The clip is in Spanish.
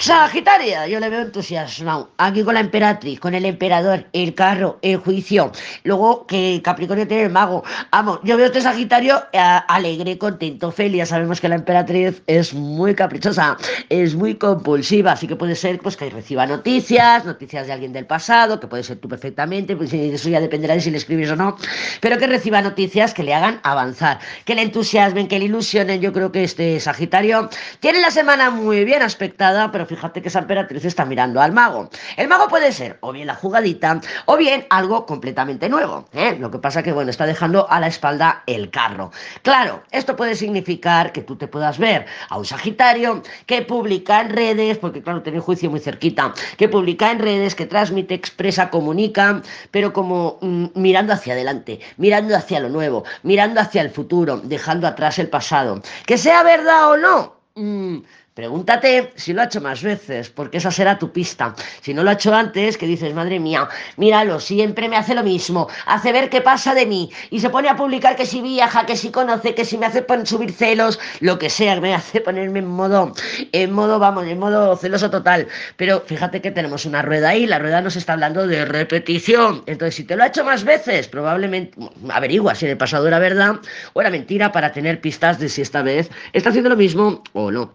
Sagitaria, yo le veo entusiasmado. Aquí con la emperatriz, con el emperador, el carro, el juicio. Luego que Capricornio tiene el mago. Vamos, yo veo este Sagitario eh, alegre, contento, feliz. Ya sabemos que la emperatriz es muy caprichosa, es muy compulsiva. Así que puede ser pues, que reciba noticias, noticias de alguien del pasado, que puede ser tú perfectamente. Pues eso ya dependerá de si le escribes o no. Pero que reciba noticias que le hagan avanzar, que le entusiasmen, que le ilusionen. Yo creo que este Sagitario tiene la semana muy bien aspectada, pero fíjate que esa emperatriz está mirando al mago. El mago puede ser o bien la jugadita o bien algo completamente nuevo. ¿eh? Lo que pasa que, bueno, está dejando a la espalda el carro. Claro, esto puede significar que tú te puedas ver a un Sagitario que publica en redes, porque claro, tiene juicio muy cerquita, que publica en redes, que transmite, expresa, comunica, pero como mm, mirando hacia adelante, mirando hacia lo nuevo, mirando hacia el futuro, dejando atrás el pasado. Que sea verdad o no. Mm, Pregúntate si lo ha hecho más veces, porque esa será tu pista. Si no lo ha hecho antes, que dices, madre mía, míralo, siempre me hace lo mismo, hace ver qué pasa de mí, y se pone a publicar que si viaja, que si conoce, que si me hace subir celos, lo que sea, me hace ponerme en modo, en modo, vamos, en modo celoso total. Pero fíjate que tenemos una rueda ahí, la rueda nos está hablando de repetición. Entonces, si te lo ha hecho más veces, probablemente averigua si en el pasado era verdad o era mentira para tener pistas de si esta vez está haciendo lo mismo o no.